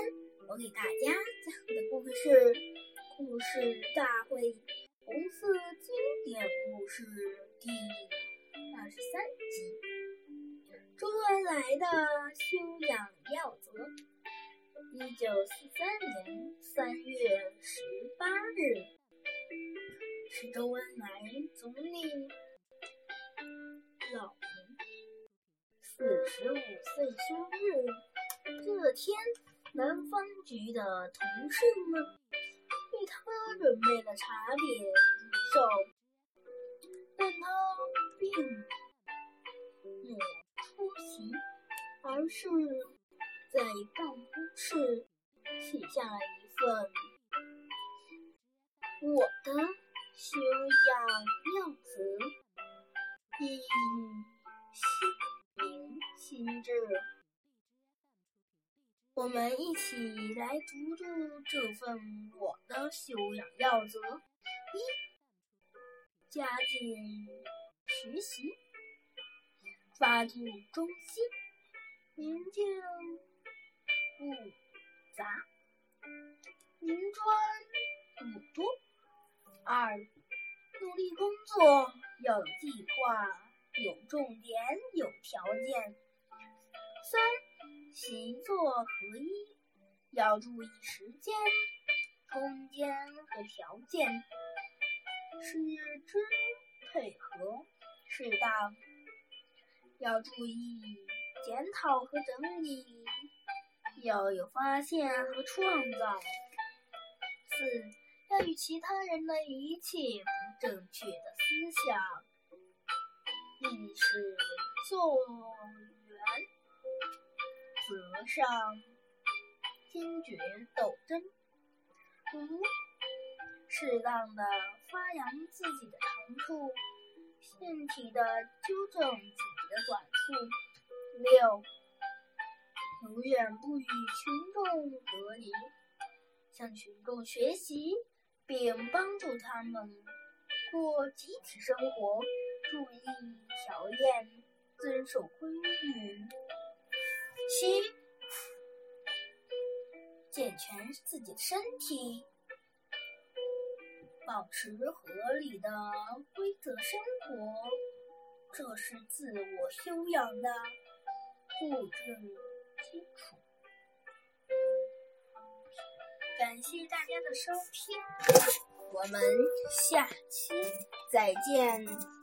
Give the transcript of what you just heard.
天我给大家讲的故事是《故事大会》红色经典故事第二十三集：周恩来的修养要则。一九四三年三月十八日，是周恩来总理老四十五岁生日。这天。南方局的同事们为他准备了茶点祝寿，但他并没出席，而是在办公室写下了一份我的修养要则，以心明心志。我们一起来读读这份我的修养要则：一、加紧学习，抓住中心，宁静不杂，宁专不多；二、努力工作，要有计划，有重点，有条件；三。习作合一，要注意时间、空间和条件，使之配合适当。要注意检讨和整理，要有发现和创造。四要与其他人的一切不正确的思想意识做圆。则上，坚决斗争；五，适当的发扬自己的长处，具体的纠正自己的短处；六，永远不与群众隔离，向群众学习，并帮助他们过集体生活，注意条件，遵守规律。七，健全自己的身体，保持合理的规则生活，这是自我修养的物质基础。感谢大家的收听，我们下期再见。